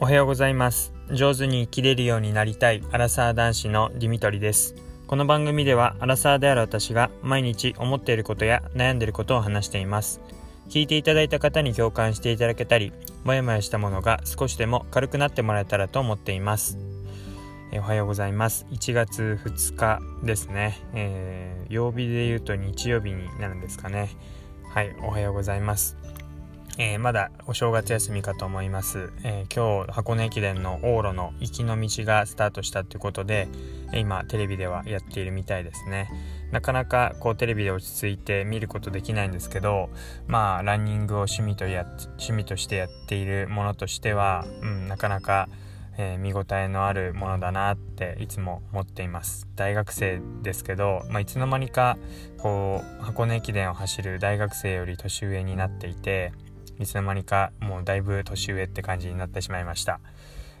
おはようございます。上手に生きれるようになりたいアラサー男子のディミトリです。この番組ではアラサーである私が毎日思っていることや悩んでいることを話しています。聞いていただいた方に共感していただけたりもやもやしたものが少しでも軽くなってもらえたらと思っています。おはようございます。1月2日ですね、えー、曜日で言うと日曜日になるんですかね。はいおはようございます。えー、まだお正月休みかと思います、えー、今日箱根駅伝の往路の行きの道がスタートしたということで今テレビではやっているみたいですね。なかなかこうテレビで落ち着いて見ることできないんですけどまあランニングを趣味とや趣味としてやっているものとしては、うん、なかなかえー、見応えのあるものだなっていつも思っています。大学生ですけど、まあ、いつの間にかこう箱根駅伝を走る大学生より年上になっていていつの間にかもうだいぶ年上って感じになってしまいました。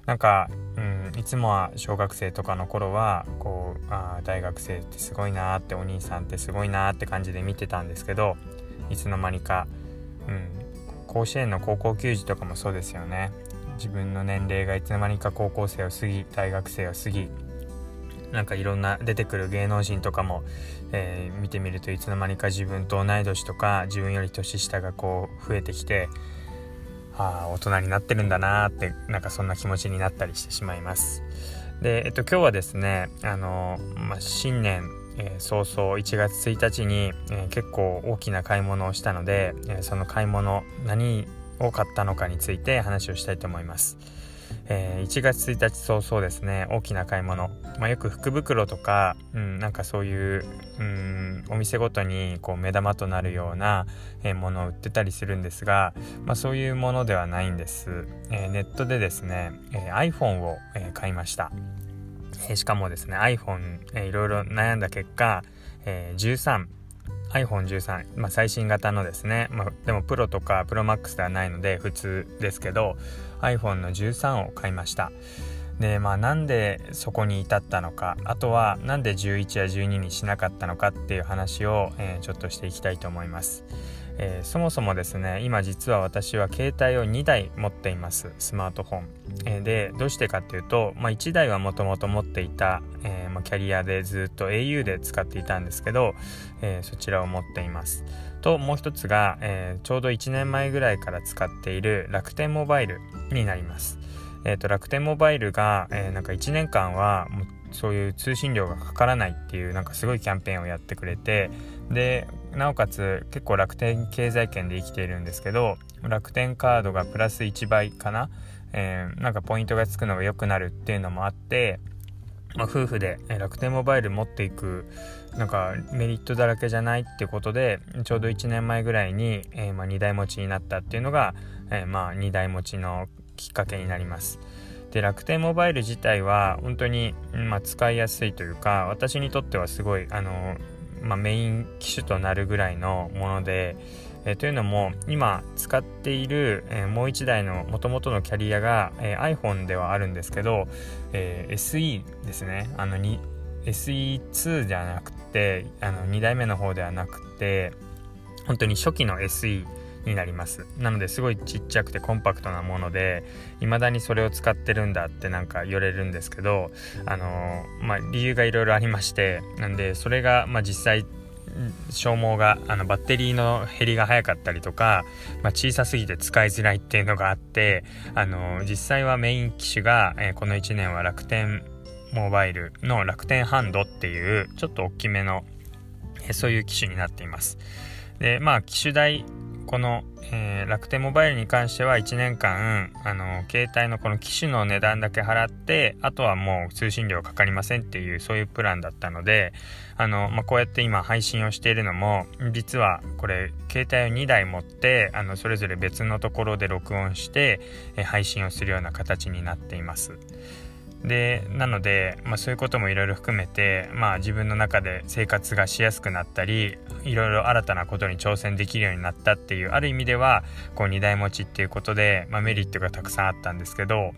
なんか、うん、いつもは小学生とかの頃はこうあ大学生ってすごいなってお兄さんってすごいなって感じで見てたんですけどいつの間にか、うん、甲子園の高校球児とかもそうですよね。自分の年齢がいつの間にか高校生を過ぎ大学生を過ぎなんかいろんな出てくる芸能人とかも、えー、見てみるといつの間にか自分と同い年とか自分より年下がこう増えてきてああ大人になってるんだなーってなんかそんな気持ちになったりしてしまいます。で、えっと、今日はですねあの、まあ、新年、えー、早々1月1日に、えー、結構大きな買い物をしたので、えー、その買い物何を買ったのかについて話をしたいと思います。えー、1月1日早々ですね。大きな買い物、まあ、よく福袋とか、うん、なんかそういう、うん、お店ごとにこう目玉となるような、えー、ものを売ってたりするんですが、まあ、そういうものではないんです、えー、ネットでですね、え iPhone を、え買いました、えしかもですね iPhone、えいろいろ悩んだ結果、え13 iPhone13、まあ、最新型のですね、まあ、でもプロとかプロマックスではないので普通ですけど iPhone の13を買いました。でまあなんでそこに至ったのかあとはなんで11や12にしなかったのかっていう話を、えー、ちょっとしていきたいと思います。えー、そもそもですね今実は私は携帯を2台持っています。スマートフォン、えー、でどうしてかっていうと、まあ、1台はもともと持っていた、えー、まあ、キャリアでずっと au で使っていたんですけど、えそちらを持っています。ともう一つが、えちょうど1年前ぐらいから使っている楽天モバイルになります。えーと、楽天モバイルが、えー、なんか1年間はもうそういう通信料がかからないっていうなんかすごいキャンペーンをやってくれてでなおかつ結構楽天経済圏で生きているんですけど楽天カードがプラス1倍かな、えー、なんかポイントがつくのが良くなるっていうのもあって、まあ、夫婦で楽天モバイル持っていくなんかメリットだらけじゃないってことでちょうど1年前ぐらいに、えー、まあ、2台持ちになったっていうのが、えー、まあ2台持ちのきっかけになります。で楽天モバイル自体は本当に、まあ、使いやすいというか私にとってはすごいあの、まあ、メイン機種となるぐらいのもので、え、というのも今使っている、え、もう1台のもともとのキャリアが、えー、iPhone ではあるんですけど、え SE ですね。あの SE2 じゃなくてあの2代目の方ではなくて本当に初期の SE になります。なのですごいちっちゃくてコンパクトなもので未だにそれを使ってるんだってなんか言われるんですけどあのまあ理由がいろいろありましてなんでそれがまあ実際消耗があのバッテリーの減りが早かったりとか、まあ、小さすぎて使いづらいっていうのがあってあの実際はメイン機種が、えー、この1年は楽天モバイルの楽天ハンドっていうちょっと大きめの、えー、そういう機種になっています。でまあ機種代この、えー、楽天モバイルに関しては1年間あの携帯のこの機種の値段だけ払ってあとはもう通信料かかりませんっていうそういうプランだったのであの、まあ、こうやって今配信をしているのも実はこれ携帯を2台持ってあのそれぞれ別のところで録音して、えー、配信をするような形になっています。でなので、まあ、そういうこともいろいろ含めて、まあ、自分の中で生活がしやすくなったりいろいろ新たなことに挑戦できるようになったっていうある意味ではこう2台持ちっていうことで、まあ、メリットがたくさんあったんですけど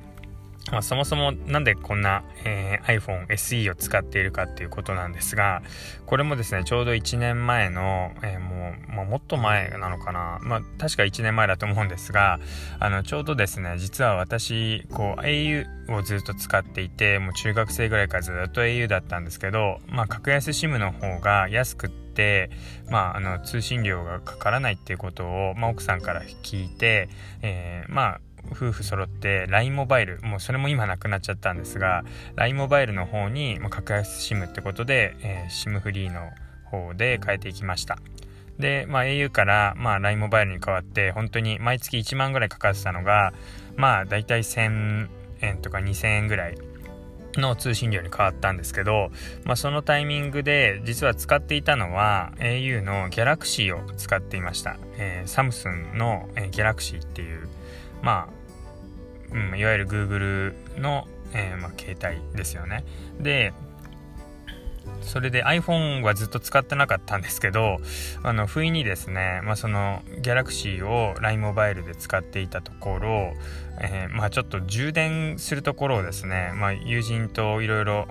まあ、そもそもなんでこんな、えー、iPhone SE を使っているかっていうことなんですが、これもですね、ちょうど1年前の、えー、もう、まあ、もっと前なのかな。まあ、確か1年前だと思うんですが、あの、ちょうどですね、実は私、こう、au をずっと使っていて、もう中学生ぐらいからずっと au だったんですけど、まあ、格安 SIM の方が安くって、まあ、あの通信料がかからないっていうことを、まあ、奥さんから聞いて、えー、まあ夫婦揃って LINE モバイルもうそれも今なくなっちゃったんですが LINE モバイルの方に、格安 SIM ってことで、えー、SIM フリーの方で変えていきました。で、まあ、au から、まあ、LINE モバイルに変わって本当に毎月1万ぐらいかかってたのがまあだいたい1000円とか2000円ぐらいの通信料に変わったんですけど、まあ、そのタイミングで実は使っていたのは au の Galaxy を使っていました、えー、サムスンの、えー、Galaxy っていうまあ、うん、いわゆる Google の、えーまあ、携帯ですよね。でそれで iPhone はずっと使ってなかったんですけどあの不意にですね、まあ、その Galaxy を LINE モバイルで使っていたところえー、まあちょっと充電するところをですね、まあ、友人といろいろ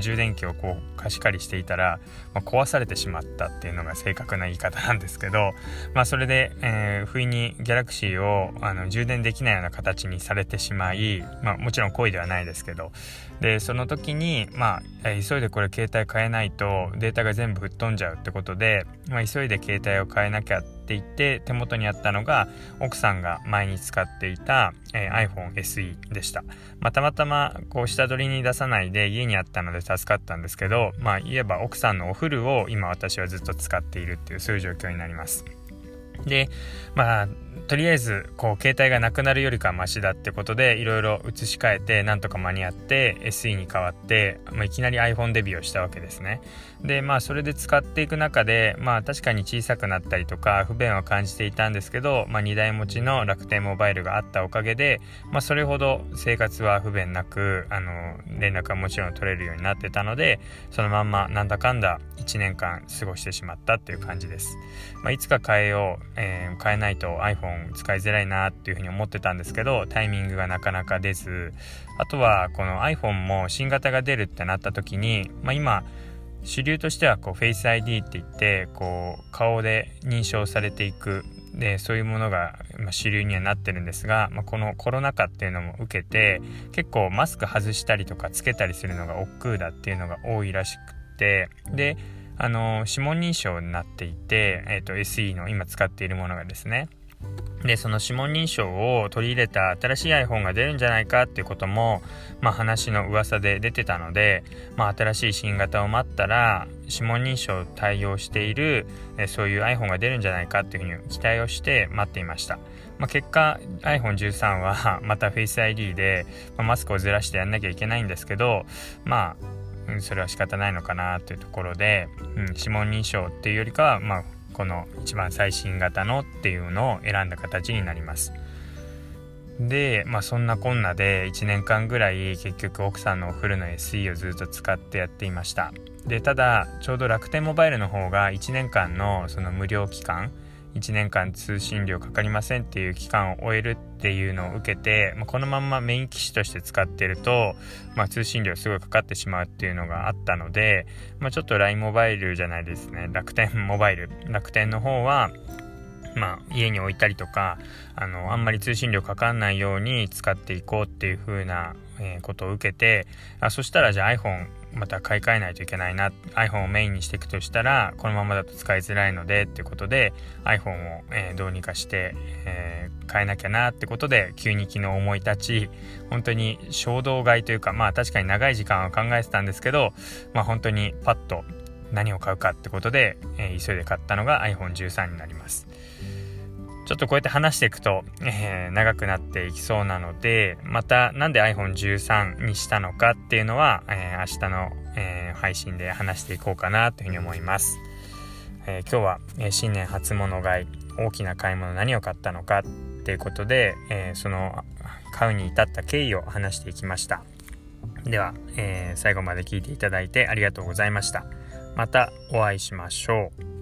充電器をこう貸し借りしていたら、まあ、壊されてしまったっていうのが正確な言い方なんですけど、まあ、それで、えー、不意に Galaxy をあの充電できないような形にされてしまい、まあ、もちろん故意ではないですけどでその時に、まあ、急いでこれ携帯変えないとデータが全部吹っ飛んじゃうってことで、まあ、急いで携帯を変えなきゃってっていて手元にあったのが奥さんが前に使っていた、えー、iPhone SE でした、まあ、たまたまこう下取りに出さないで家にあったので助かったんですけどまあ言えば奥さんのお風呂を今私はずっと使っているっていうそういう状況になります。でまあとりあえずこう携帯がなくなるよりかはマシだってことでいろいろ移し替えてなんとか間に合って SE に変わって、まあ、いきなり iPhone デビューをしたわけですね。でまあそれで使っていく中でまあ確かに小さくなったりとか不便は感じていたんですけど、まあ、2台持ちの楽天モバイルがあったおかげで、まあ、それほど生活は不便なくあの連絡はもちろん取れるようになってたのでそのまんまなんだかんだ1年間過ごしてしまったっていう感じです、まあ、いつか変えよう、えー、変えないと iPhone 使いづらいなっていうふうに思ってたんですけどタイミングがなかなか出ずあとはこの iPhone も新型が出るってなった時に、まあ、今主流としてはこう Face ID って言ってこう顔で認証されていく。でそういうものが、主流にはなってるんですが、まあ、このコロナ禍っていうのも受けて結構マスク外したりとかつけたりするのが億劫だっていうのが多いらしくてであの指紋認証になっていて、えーと SE の今使っているものがですねで、その指紋認証を取り入れた新しい iPhone が出るんじゃないかっていうことも、まあ話の噂で出てたので、まあ新しい新型を待ったら、指紋認証対応している、えそういう iPhone が出るんじゃないかっていうふうに期待をして待っていました。まあ、結果 iPhone13 は また Face ID で、ま、マスクをずらしてやんなきゃいけないんですけど、まあ、それは仕方ないのかなというところで、うん、指紋認証っていうよりかは、まあ、この一番最新型のっていうのを選んだ形になります。でまあそんなこんなで1年間ぐらい結局奥さんのお風呂の SE をずっと使ってやっていました。でただちょうど楽天モバイルの方が1年間のその無料期間1年間通信料かかりませんっていう期間を終えるっていうのを受けて、まあ、このまんまメイン機種として使ってると、まあ、通信料すごいかかってしまうっていうのがあったので、まあ、ちょっと LINE モバイルじゃないですね。楽天モバイル。楽天の方はまあ、家に置いたりとかあのあんまり通信料かかんないように使っていこうっていう風な、え、ことを受けてあそしたらじゃあ iPhone また買い替えないといけないな iPhone をメインにしていくとしたらこのままだと使いづらいのでっていうことで iPhone を、えー、どうにかして、えー、変えなきゃなってことで急に昨日思い立ち本当に衝動買いというかまあ確かに長い時間は考えてたんですけどまあ本当にパッと何を買うかってことで、えー、急いで買ったのが iPhone13 になります。ちょっとこうやって話していくと、えー、長くなっていきそうなので、またなんで iPhone13 にしたのかっていうのは、えー、明日の、えー、配信で話していこうかなというふうに思います。え今日は、え新年初物買い、大きな買い物何を買ったのかっていうことで、えその買うに至った経緯を話していきました。では、え最後まで聞いていただいてありがとうございました。またお会いしましょう。